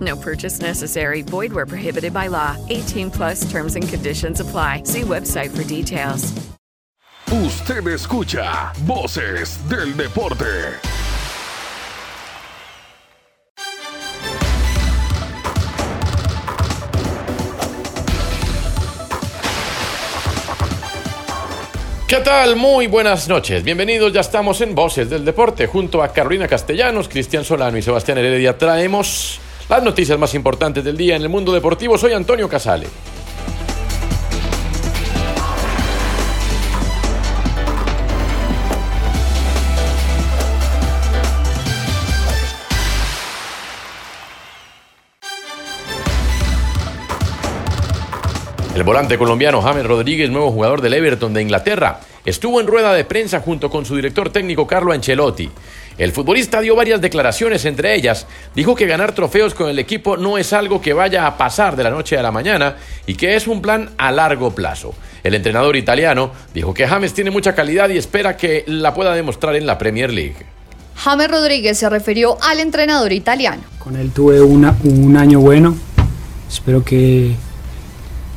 No purchase necessary. Void where prohibited by law. 18 plus terms and conditions apply. See website for details. Usted escucha Voces del Deporte. ¿Qué tal? Muy buenas noches. Bienvenidos, ya estamos en Voces del Deporte. Junto a Carolina Castellanos, Cristian Solano y Sebastián Heredia traemos las noticias más importantes del día en el mundo deportivo. Soy Antonio Casale. El volante colombiano James Rodríguez, nuevo jugador del Everton de Inglaterra, estuvo en rueda de prensa junto con su director técnico Carlo Ancelotti. El futbolista dio varias declaraciones, entre ellas dijo que ganar trofeos con el equipo no es algo que vaya a pasar de la noche a la mañana y que es un plan a largo plazo. El entrenador italiano dijo que James tiene mucha calidad y espera que la pueda demostrar en la Premier League. James Rodríguez se refirió al entrenador italiano. Con él tuve una, un año bueno. Espero que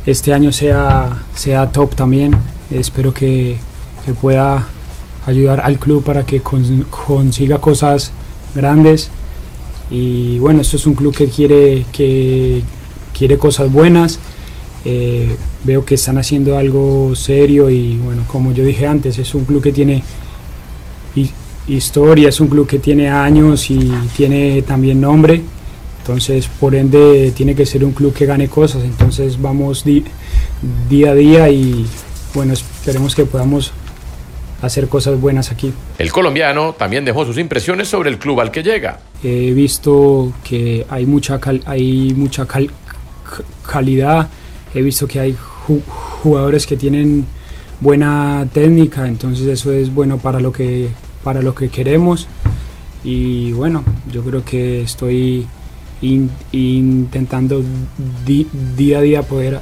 este año sea, sea top también. Espero que, que pueda ayudar al club para que con, consiga cosas grandes. Y bueno, esto es un club que quiere, que quiere cosas buenas. Eh, veo que están haciendo algo serio y bueno, como yo dije antes, es un club que tiene hi- historia, es un club que tiene años y tiene también nombre. Entonces, por ende, tiene que ser un club que gane cosas. Entonces, vamos día a día y bueno, esperemos que podamos hacer cosas buenas aquí. El colombiano también dejó sus impresiones sobre el club al que llega. He visto que hay mucha, cal- hay mucha cal- calidad, he visto que hay ju- jugadores que tienen buena técnica, entonces eso es bueno para lo que, para lo que queremos. Y bueno, yo creo que estoy in- intentando día a día poder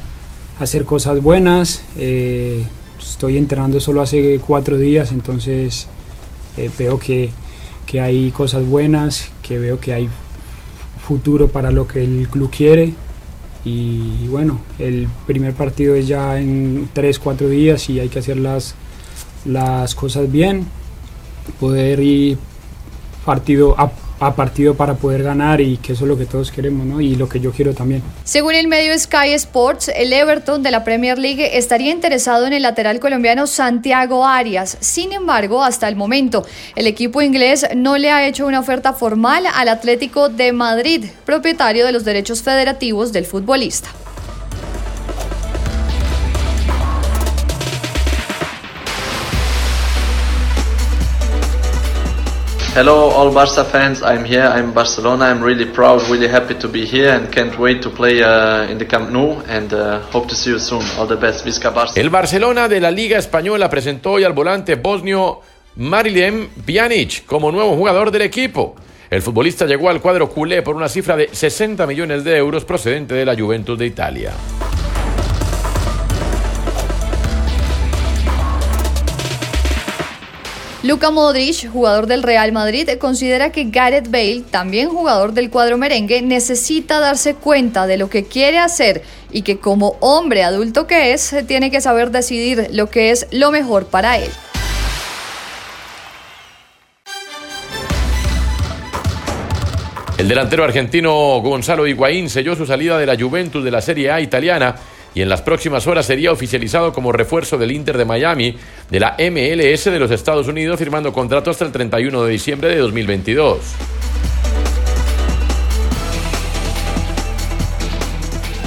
hacer cosas buenas. Eh, estoy entrenando solo hace cuatro días, entonces eh, veo que, que hay cosas buenas, que veo que hay futuro para lo que el club quiere. Y bueno, el primer partido es ya en tres, cuatro días y hay que hacer las, las cosas bien, poder ir partido a, a partido para poder ganar y que eso es lo que todos queremos ¿no? y lo que yo quiero también. Según el medio Sky Sports, el Everton de la Premier League estaría interesado en el lateral colombiano Santiago Arias. Sin embargo, hasta el momento, el equipo inglés no le ha hecho una oferta formal al Atlético de Madrid, propietario de los derechos federativos del futbolista. Hello, all Barca fans. I'm here. I'm Barcelona. I'm really proud, really happy to be here, and can't wait to play uh, in the Camp Nou. And uh, hope to see you soon. All the best, Vizca Barça. El Barcelona de la Liga Española presentó hoy al volante bosnio Marilem Pjanic como nuevo jugador del equipo. El futbolista llegó al cuadro culé por una cifra de 60 millones de euros procedente de la Juventus de Italia. Luka Modric, jugador del Real Madrid, considera que Gareth Bale, también jugador del cuadro merengue, necesita darse cuenta de lo que quiere hacer y que como hombre adulto que es, tiene que saber decidir lo que es lo mejor para él. El delantero argentino Gonzalo Higuaín selló su salida de la Juventus de la Serie A italiana y en las próximas horas sería oficializado como refuerzo del Inter de Miami de la MLS de los Estados Unidos, firmando contrato hasta el 31 de diciembre de 2022.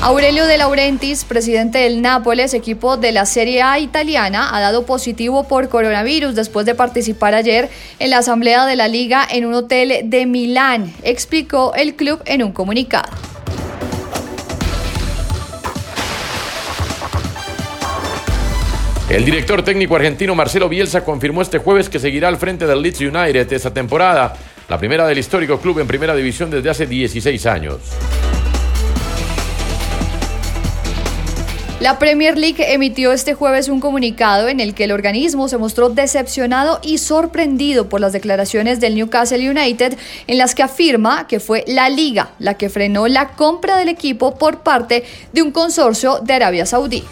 Aurelio De Laurentiis, presidente del Nápoles, equipo de la Serie A italiana, ha dado positivo por coronavirus después de participar ayer en la asamblea de la liga en un hotel de Milán, explicó el club en un comunicado. El director técnico argentino Marcelo Bielsa confirmó este jueves que seguirá al frente del Leeds United esta temporada, la primera del histórico club en primera división desde hace 16 años. La Premier League emitió este jueves un comunicado en el que el organismo se mostró decepcionado y sorprendido por las declaraciones del Newcastle United en las que afirma que fue la liga la que frenó la compra del equipo por parte de un consorcio de Arabia Saudí.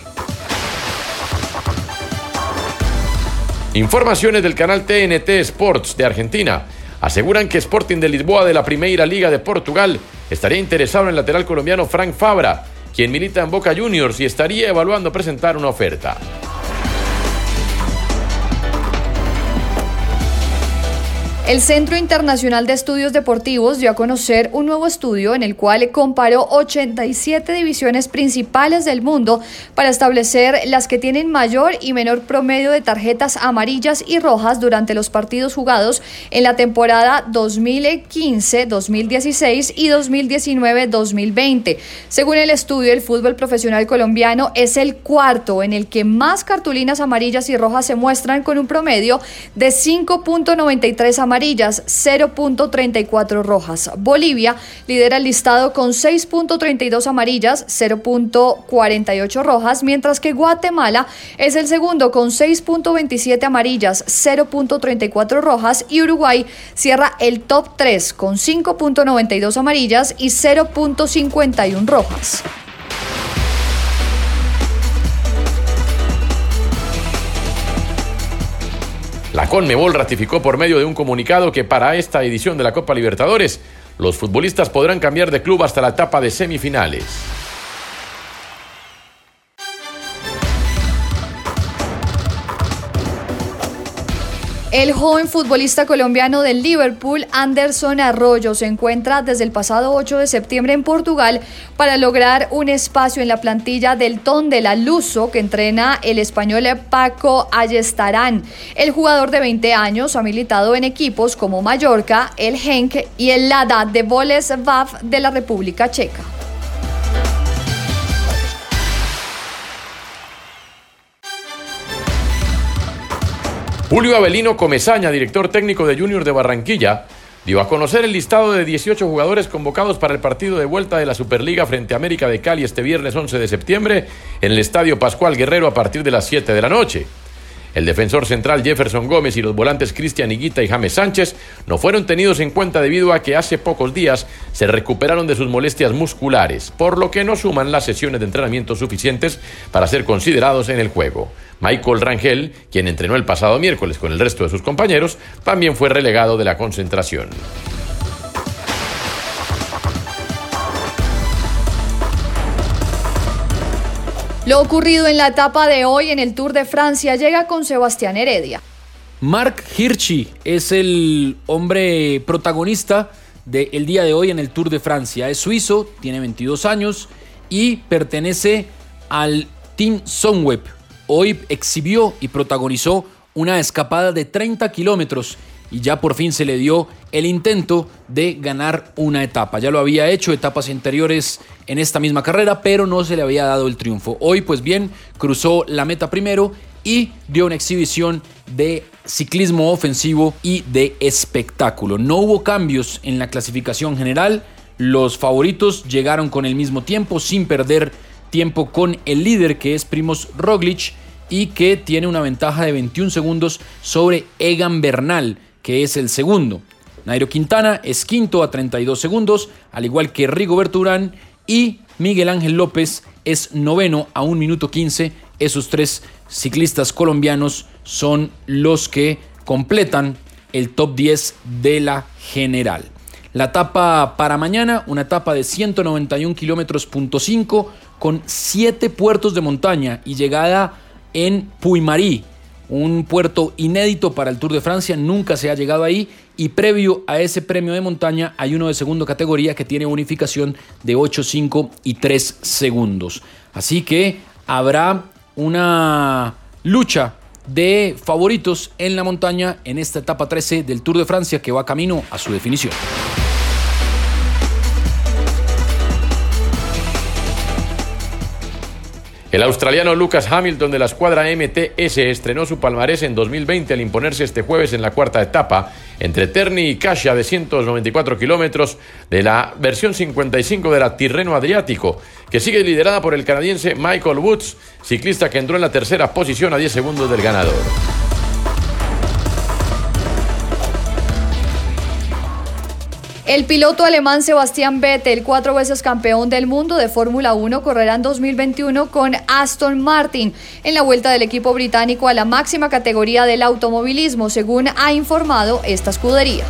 Informaciones del canal TNT Sports de Argentina aseguran que Sporting de Lisboa de la Primeira Liga de Portugal estaría interesado en el lateral colombiano Frank Fabra quien milita en Boca Juniors y estaría evaluando presentar una oferta. El Centro Internacional de Estudios Deportivos dio a conocer un nuevo estudio en el cual comparó 87 divisiones principales del mundo para establecer las que tienen mayor y menor promedio de tarjetas amarillas y rojas durante los partidos jugados en la temporada 2015, 2016 y 2019-2020. Según el estudio, el fútbol profesional colombiano es el cuarto en el que más cartulinas amarillas y rojas se muestran con un promedio de 5.93 amarillas amarillas, 0.34 rojas. Bolivia lidera el listado con 6.32 amarillas, 0.48 rojas, mientras que Guatemala es el segundo con 6.27 amarillas, 0.34 rojas y Uruguay cierra el top 3 con 5.92 amarillas y 0.51 rojas. La Conmebol ratificó por medio de un comunicado que para esta edición de la Copa Libertadores, los futbolistas podrán cambiar de club hasta la etapa de semifinales. El joven futbolista colombiano del Liverpool, Anderson Arroyo, se encuentra desde el pasado 8 de septiembre en Portugal para lograr un espacio en la plantilla del Ton de la Luso que entrena el español Paco Ayestarán. El jugador de 20 años ha militado en equipos como Mallorca, el Henk y el Lada de Boleslav de la República Checa. Julio Avelino Comezaña, director técnico de Junior de Barranquilla, dio a conocer el listado de 18 jugadores convocados para el partido de vuelta de la Superliga frente a América de Cali este viernes 11 de septiembre en el Estadio Pascual Guerrero a partir de las 7 de la noche. El defensor central Jefferson Gómez y los volantes Cristian Higuita y James Sánchez no fueron tenidos en cuenta debido a que hace pocos días se recuperaron de sus molestias musculares, por lo que no suman las sesiones de entrenamiento suficientes para ser considerados en el juego. Michael Rangel, quien entrenó el pasado miércoles con el resto de sus compañeros, también fue relegado de la concentración. Lo ocurrido en la etapa de hoy en el Tour de Francia llega con Sebastián Heredia. Mark Hirschi es el hombre protagonista del día de hoy en el Tour de Francia. Es suizo, tiene 22 años y pertenece al Team Sunweb. Hoy exhibió y protagonizó una escapada de 30 kilómetros y ya por fin se le dio el intento de ganar una etapa. Ya lo había hecho etapas anteriores en esta misma carrera, pero no se le había dado el triunfo. Hoy, pues bien, cruzó la meta primero y dio una exhibición de ciclismo ofensivo y de espectáculo. No hubo cambios en la clasificación general. Los favoritos llegaron con el mismo tiempo sin perder tiempo con el líder que es Primos Roglic y que tiene una ventaja de 21 segundos sobre Egan Bernal que es el segundo. Nairo Quintana es quinto a 32 segundos, al igual que Rigoberto Urán y Miguel Ángel López es noveno a 1 minuto 15. Esos tres ciclistas colombianos son los que completan el top 10 de la general. La etapa para mañana, una etapa de 191 kilómetros punto 5 con 7 puertos de montaña y llegada en Puymarí, un puerto inédito para el Tour de Francia, nunca se ha llegado ahí y previo a ese premio de montaña hay uno de segunda categoría que tiene unificación de 8, 5 y 3 segundos. Así que habrá una lucha de favoritos en la montaña en esta etapa 13 del Tour de Francia que va camino a su definición. El australiano Lucas Hamilton de la escuadra MTS estrenó su palmarés en 2020 al imponerse este jueves en la cuarta etapa entre Terni y Kasia de 194 kilómetros de la versión 55 de la Tirreno Adriático, que sigue liderada por el canadiense Michael Woods, ciclista que entró en la tercera posición a 10 segundos del ganador. El piloto alemán Sebastián Vettel, cuatro veces campeón del mundo de Fórmula 1, correrá en 2021 con Aston Martin en la vuelta del equipo británico a la máxima categoría del automovilismo, según ha informado esta escudería.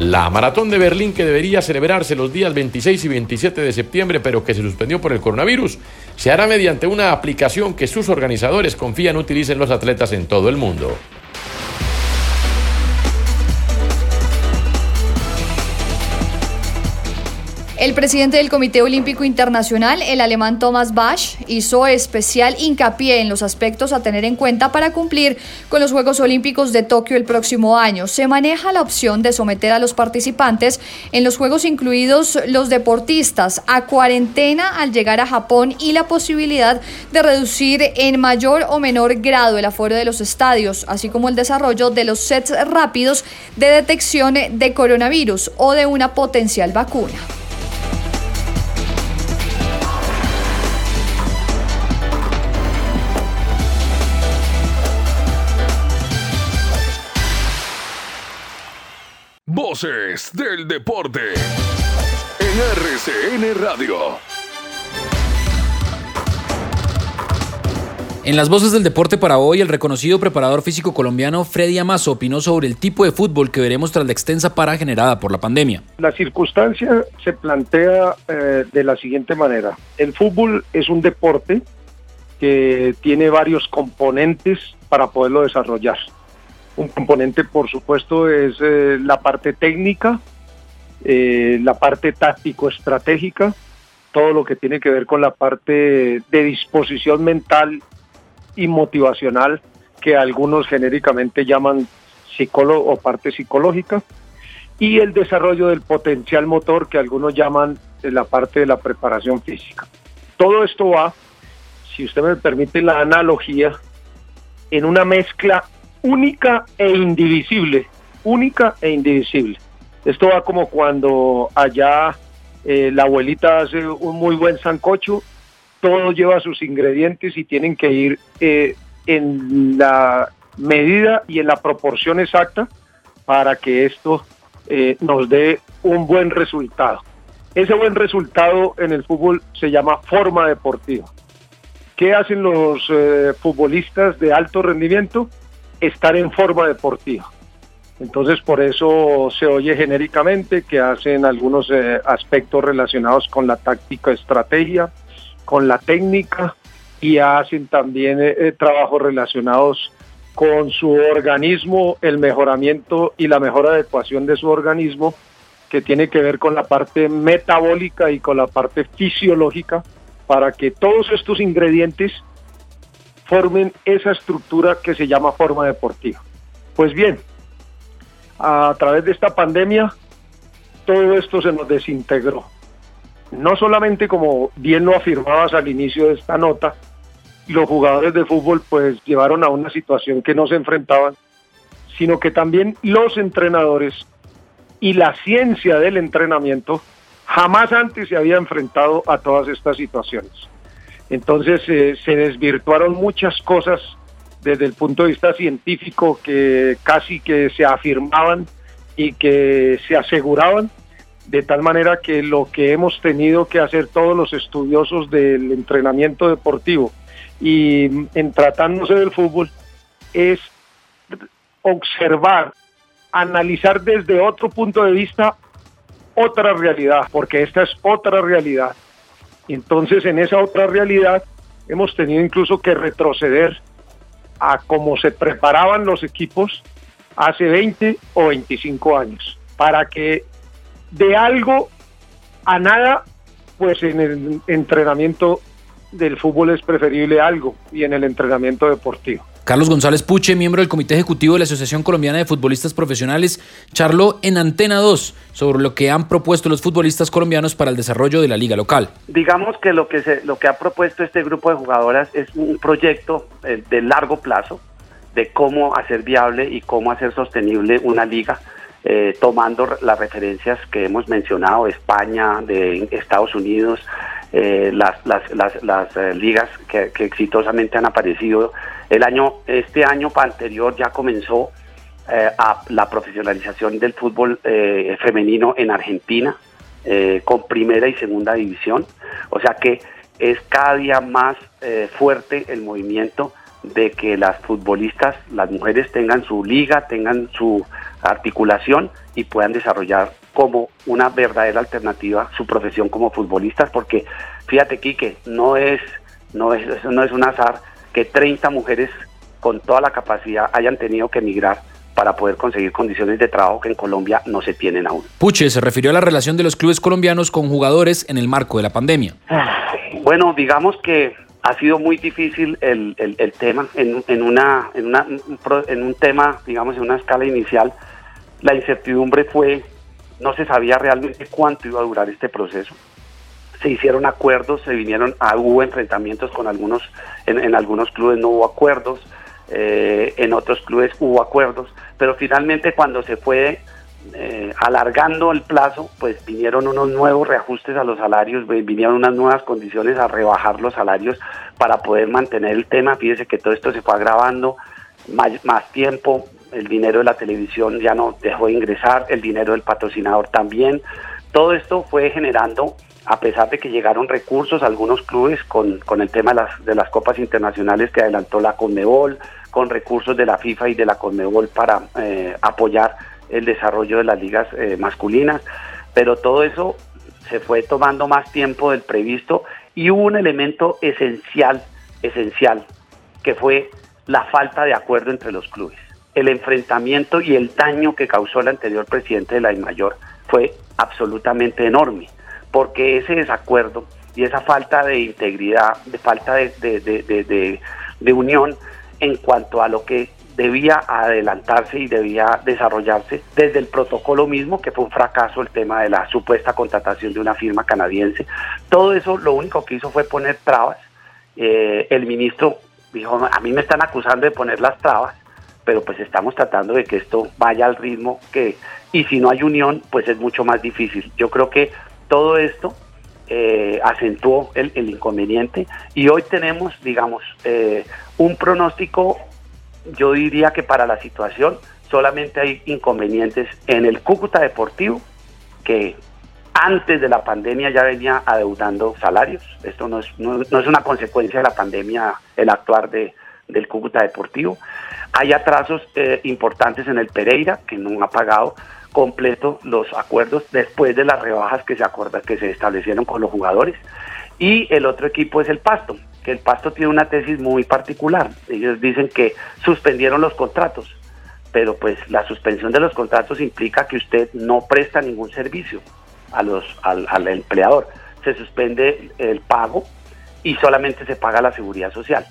La maratón de Berlín que debería celebrarse los días 26 y 27 de septiembre, pero que se suspendió por el coronavirus, se hará mediante una aplicación que sus organizadores confían utilicen los atletas en todo el mundo. El presidente del Comité Olímpico Internacional, el alemán Thomas Bach, hizo especial hincapié en los aspectos a tener en cuenta para cumplir con los Juegos Olímpicos de Tokio el próximo año. Se maneja la opción de someter a los participantes en los Juegos, incluidos los deportistas, a cuarentena al llegar a Japón y la posibilidad de reducir en mayor o menor grado el aforo de los estadios, así como el desarrollo de los sets rápidos de detección de coronavirus o de una potencial vacuna. Voces del deporte en RCN Radio. En las voces del deporte para hoy, el reconocido preparador físico colombiano Freddy Amazo opinó sobre el tipo de fútbol que veremos tras la extensa para generada por la pandemia. La circunstancia se plantea eh, de la siguiente manera. El fútbol es un deporte que tiene varios componentes para poderlo desarrollar. Un componente, por supuesto, es eh, la parte técnica, eh, la parte táctico-estratégica, todo lo que tiene que ver con la parte de disposición mental y motivacional, que algunos genéricamente llaman psicólogo o parte psicológica, y el desarrollo del potencial motor, que algunos llaman la parte de la preparación física. Todo esto va, si usted me permite la analogía, en una mezcla única e indivisible, única e indivisible. Esto va como cuando allá eh, la abuelita hace un muy buen sancocho, todo lleva sus ingredientes y tienen que ir eh, en la medida y en la proporción exacta para que esto eh, nos dé un buen resultado. Ese buen resultado en el fútbol se llama forma deportiva. ¿Qué hacen los futbolistas de alto rendimiento? Estar en forma deportiva. Entonces por eso se oye genéricamente que hacen algunos eh, aspectos relacionados con la táctica, estrategia, con la técnica y hacen también eh, eh, trabajos relacionados con su organismo, el mejoramiento y la mejor adecuación de su organismo, que tiene que ver con la parte metabólica y con la parte fisiológica, para que todos estos ingredientes formen esa estructura que se llama forma deportiva. Pues bien, a través de esta pandemia, todo esto se nos desintegró. No solamente como bien lo afirmabas al inicio de esta nota, los jugadores de fútbol pues llevaron a una situación que no se enfrentaban, sino que también los entrenadores y la ciencia del entrenamiento jamás antes se había enfrentado a todas estas situaciones. Entonces eh, se desvirtuaron muchas cosas desde el punto de vista científico que casi que se afirmaban y que se aseguraban, de tal manera que lo que hemos tenido que hacer todos los estudiosos del entrenamiento deportivo y en tratándose del fútbol es observar, analizar desde otro punto de vista otra realidad, porque esta es otra realidad. Entonces en esa otra realidad hemos tenido incluso que retroceder a cómo se preparaban los equipos hace 20 o 25 años, para que de algo a nada, pues en el entrenamiento del fútbol es preferible algo y en el entrenamiento deportivo. Carlos González Puche, miembro del Comité Ejecutivo de la Asociación Colombiana de Futbolistas Profesionales, charló en Antena 2 sobre lo que han propuesto los futbolistas colombianos para el desarrollo de la liga local. Digamos que lo que, se, lo que ha propuesto este grupo de jugadoras es un proyecto eh, de largo plazo de cómo hacer viable y cómo hacer sostenible una liga eh, tomando las referencias que hemos mencionado, España, de Estados Unidos, eh, las, las, las, las eh, ligas que, exitosamente han aparecido. El año, este año anterior ya comenzó a la profesionalización del fútbol femenino en Argentina, con primera y segunda división. O sea que es cada día más fuerte el movimiento de que las futbolistas, las mujeres tengan su liga, tengan su articulación y puedan desarrollar como una verdadera alternativa su profesión como futbolistas, porque fíjate Quique, no es, no es, no es un azar que 30 mujeres con toda la capacidad hayan tenido que emigrar para poder conseguir condiciones de trabajo que en Colombia no se tienen aún. Puche se refirió a la relación de los clubes colombianos con jugadores en el marco de la pandemia. Bueno, digamos que ha sido muy difícil el, el, tema en, en, una, en, una, en un tema, digamos, en una escala inicial. La incertidumbre fue, no se sabía realmente cuánto iba a durar este proceso. Se hicieron acuerdos, se vinieron, a, hubo enfrentamientos con algunos, en, en algunos clubes no hubo acuerdos, eh, en otros clubes hubo acuerdos, pero finalmente cuando se fue eh, alargando el plazo, pues vinieron unos nuevos reajustes a los salarios, vinieron unas nuevas condiciones a rebajar los salarios para poder mantener el tema. Fíjese que todo esto se fue agravando, más, tiempo, el dinero de la televisión ya no dejó de ingresar, el dinero del patrocinador también. Todo esto fue generando, a pesar de que llegaron recursos a algunos clubes con, con el tema de las, de las copas internacionales que adelantó la Conmebol, con recursos de la FIFA y de la Conmebol para eh, apoyar el desarrollo de las ligas eh, masculinas, pero todo eso se fue tomando más tiempo del previsto y hubo un elemento esencial, esencial, que fue la falta de acuerdo entre los clubes. El enfrentamiento y el daño que causó el anterior presidente de la mayor fue absolutamente enorme, porque ese desacuerdo y esa falta de integridad, de falta de, de unión en cuanto a lo que debía adelantarse y debía desarrollarse desde el protocolo mismo, que fue un fracaso el tema de la supuesta contratación de una firma canadiense. Todo eso lo único que hizo fue poner trabas. Eh, el ministro dijo, a mí me están acusando de poner las trabas, pero pues estamos tratando de que esto vaya al ritmo que, y si no hay unión, pues es mucho más difícil. Yo creo que todo esto eh, acentuó el, inconveniente y hoy tenemos, digamos, eh, un pronóstico yo diría que para la situación solamente hay inconvenientes en el Cúcuta Deportivo, que antes de la pandemia ya venía adeudando salarios. Esto no es, no, es una consecuencia de la pandemia el actuar de, del Cúcuta Deportivo. Hay atrasos eh, importantes en el Pereira, que no ha pagado completo los acuerdos después de las rebajas que se acorda, que se establecieron con los jugadores. Y el otro equipo es el Pasto, que el Pasto tiene una tesis muy particular. Ellos dicen que suspendieron los contratos, pero pues la suspensión de los contratos implica que usted no presta ningún servicio a los, al, empleador. Se suspende el pago y solamente se paga la seguridad social.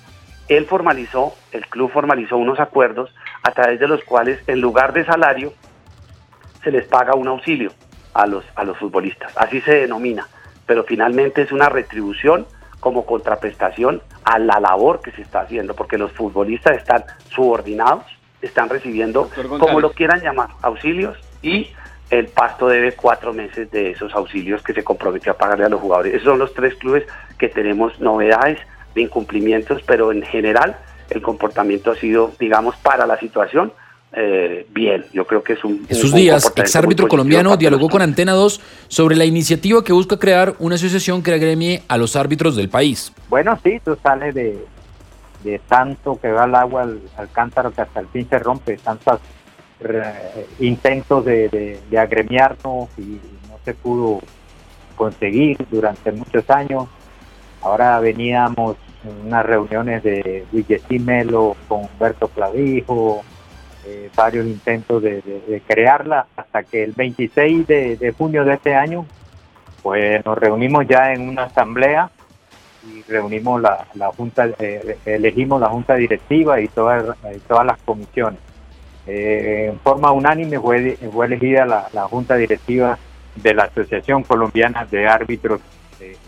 Él formalizó, el club formalizó unos acuerdos a través de los cuales en lugar de salario se les paga un auxilio a los, a los futbolistas. Así se denomina, pero finalmente es una retribución como contraprestación a la labor que se está haciendo, porque los futbolistas están subordinados, están recibiendo, como lo quieran llamar, auxilios y el Pasto debe cuatro meses de esos auxilios que se comprometió a pagarle a los jugadores. Esos son los tres clubes que tenemos novedades de incumplimientos, pero en general el comportamiento ha sido, digamos, para la situación, eh, bien. Yo creo que es un. Jesús Díaz, exárbitro colombiano, dialogó con Antena 2 sobre la iniciativa que busca crear una asociación que agremie a los árbitros del país. Bueno, sí, tú sales de, de tanto que va el agua al, al cántaro que hasta el fin se rompe, tantos eh, intentos de, de, de agremiarnos y no se pudo conseguir durante muchos años. Ahora veníamos en unas reuniones de Luigi Melo con Humberto Clavijo, eh, varios intentos de, crearla, hasta que el 26 de, junio de este año, pues nos reunimos ya en una asamblea y reunimos la, junta, eh, elegimos la junta directiva y todas, y todas las comisiones. Eh, en forma unánime fue, elegida la junta directiva de la Asociación Colombiana de Árbitros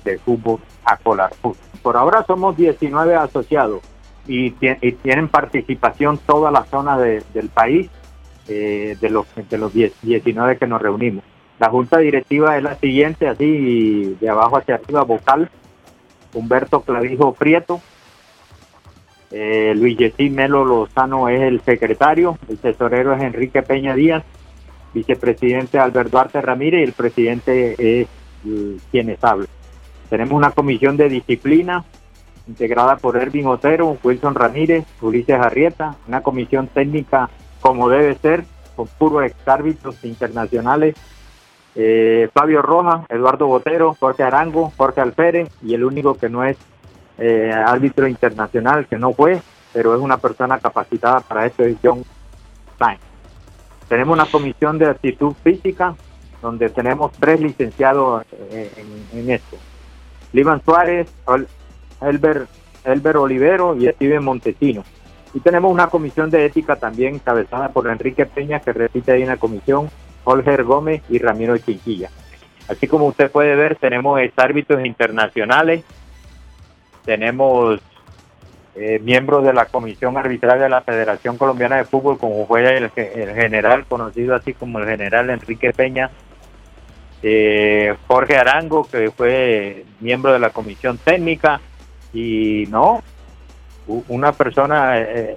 de, Fútbol Acolarfut. Por ahora somos 19 asociados y tienen participación todas las zonas de- del país eh, de los, de los 10 19 que nos reunimos. La junta directiva es la siguiente, así de abajo hacia arriba, vocal, Humberto Clavijo Prieto, eh, Luis Yesí Melo Lozano es el secretario, el tesorero es Enrique Peña Díaz, vicepresidente Alberto Duarte Ramírez y el presidente es eh, quienes hablan. Tenemos una comisión de disciplina integrada por Ervin Otero, Wilson Ramírez, Ulises Arrieta, una comisión técnica como debe ser, con puros exárbitros internacionales, eh, Fabio Rojas, Eduardo Botero, Jorge Arango, Jorge Alférez y el único que no es eh, árbitro internacional, que no fue, pero es una persona capacitada para esto, es John Stein. Tenemos una comisión de actitud física, donde tenemos tres licenciados eh, en, en esto. Livan Suárez, Elber, Elber Olivero y Steven Montesino. Y tenemos una comisión de ética también encabezada por Enrique Peña, que repite ahí una comisión, Olger Gómez y Ramiro Chinquilla. Así como usted puede ver, tenemos árbitros internacionales, tenemos eh, miembros de la Comisión Arbitral de la Federación Colombiana de Fútbol, como fue el general, conocido así como el general Enrique Peña, eh, Jorge Arango, que fue miembro de la Comisión Técnica, y no, una persona eh,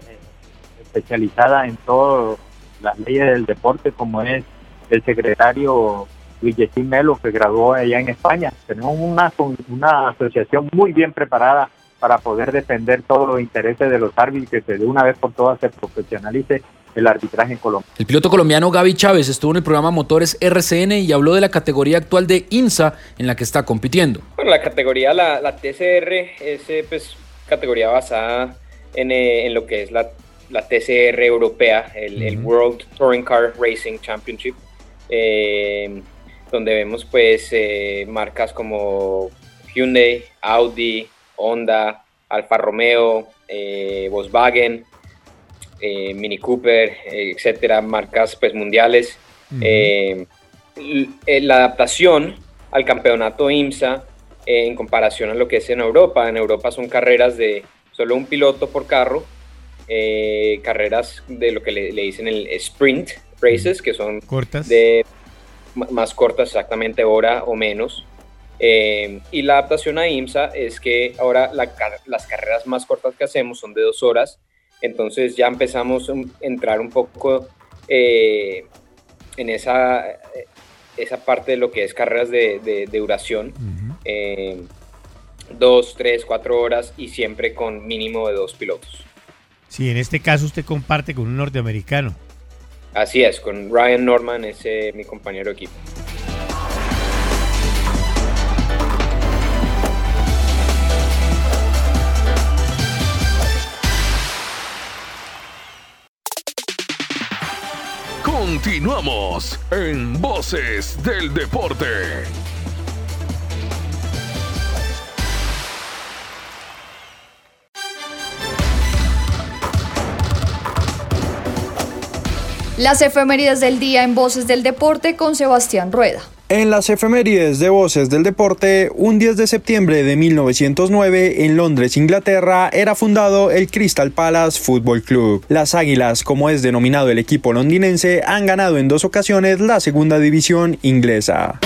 especializada en todas las leyes del deporte, como es el secretario Luis Melo, que graduó allá en España. Tenemos una, una asociación muy bien preparada para poder defender todos los intereses de los árbitros que de una vez por todas se profesionalice el arbitraje en Colombia. El piloto colombiano Gaby Chávez estuvo en el programa Motores RCN y habló de la categoría actual de IMSA en la que está compitiendo. Bueno, la categoría, la, la TCR, es eh, pues, categoría basada en, eh, en lo que es la, la TCR europea, el, el World Touring Car Racing Championship, eh, donde vemos pues eh, marcas como Hyundai, Audi, Honda, Alfa Romeo, eh, Volkswagen, eh, Mini Cooper, eh, etcétera, marcas pues mundiales. Eh, la adaptación al campeonato IMSA en comparación a lo que es en Europa. En Europa son carreras de solo un piloto por carro, eh, carreras de lo que le, le dicen el sprint races, que son Cortas. de más cortas, exactamente hora o menos. Eh, y la adaptación a IMSA es que ahora la las carreras más cortas que hacemos son de dos horas, entonces ya empezamos a entrar un poco eh, en esa, eh, esa parte de lo que es carreras de, de- de duración, eh, dos, tres, cuatro horas y siempre con mínimo de dos pilotos. Sí, en este caso usted comparte con un norteamericano. Así es, con Ryan Norman, es eh, mi compañero de equipo. Continuamos en Voces del Deporte. Las efemérides del día en Voces del Deporte con Sebastián Rueda. En las efemérides de Voces del Deporte, un 10 de septiembre de 1909 en Londres, Inglaterra, era fundado el Crystal Palace Football Club. Las Águilas, como es denominado el equipo londinense, han ganado en dos ocasiones la segunda división inglesa.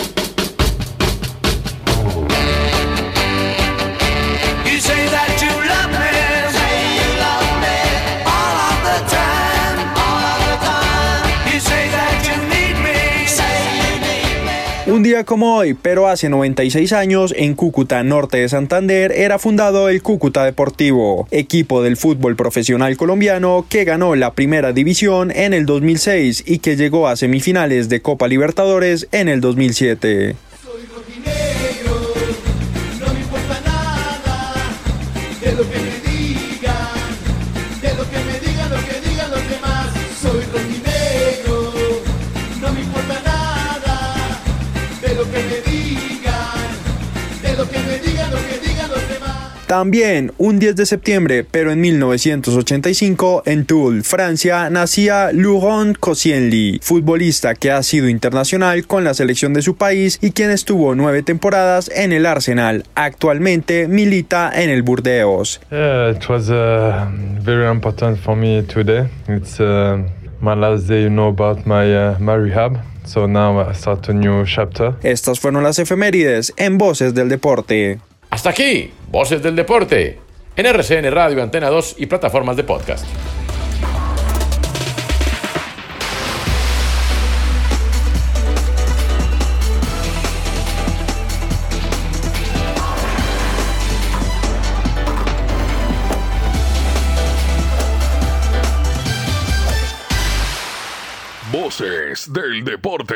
Un día como hoy, pero hace 96 años, en Cúcuta, norte de Santander, era fundado el Cúcuta Deportivo, equipo del fútbol profesional colombiano que ganó la primera división en el 2006 y que llegó a semifinales de Copa Libertadores en el 2007. También un 10 de septiembre, pero en 1985, en Toul, Francia, nacía Laurent Koscielny, futbolista que ha sido internacional con la selección de su país y quien estuvo nueve temporadas en el Arsenal. Actualmente milita en el Burdeos. Yeah, it was uh, very important for me today. It's uh, my last day, you know, about my uh, my rehab. So now I start a new chapter. Estas fueron las efemérides en Voces del Deporte. Hasta aquí, Voces del Deporte, en RCN Radio, Antena 2 y plataformas de podcast. Voces del deporte.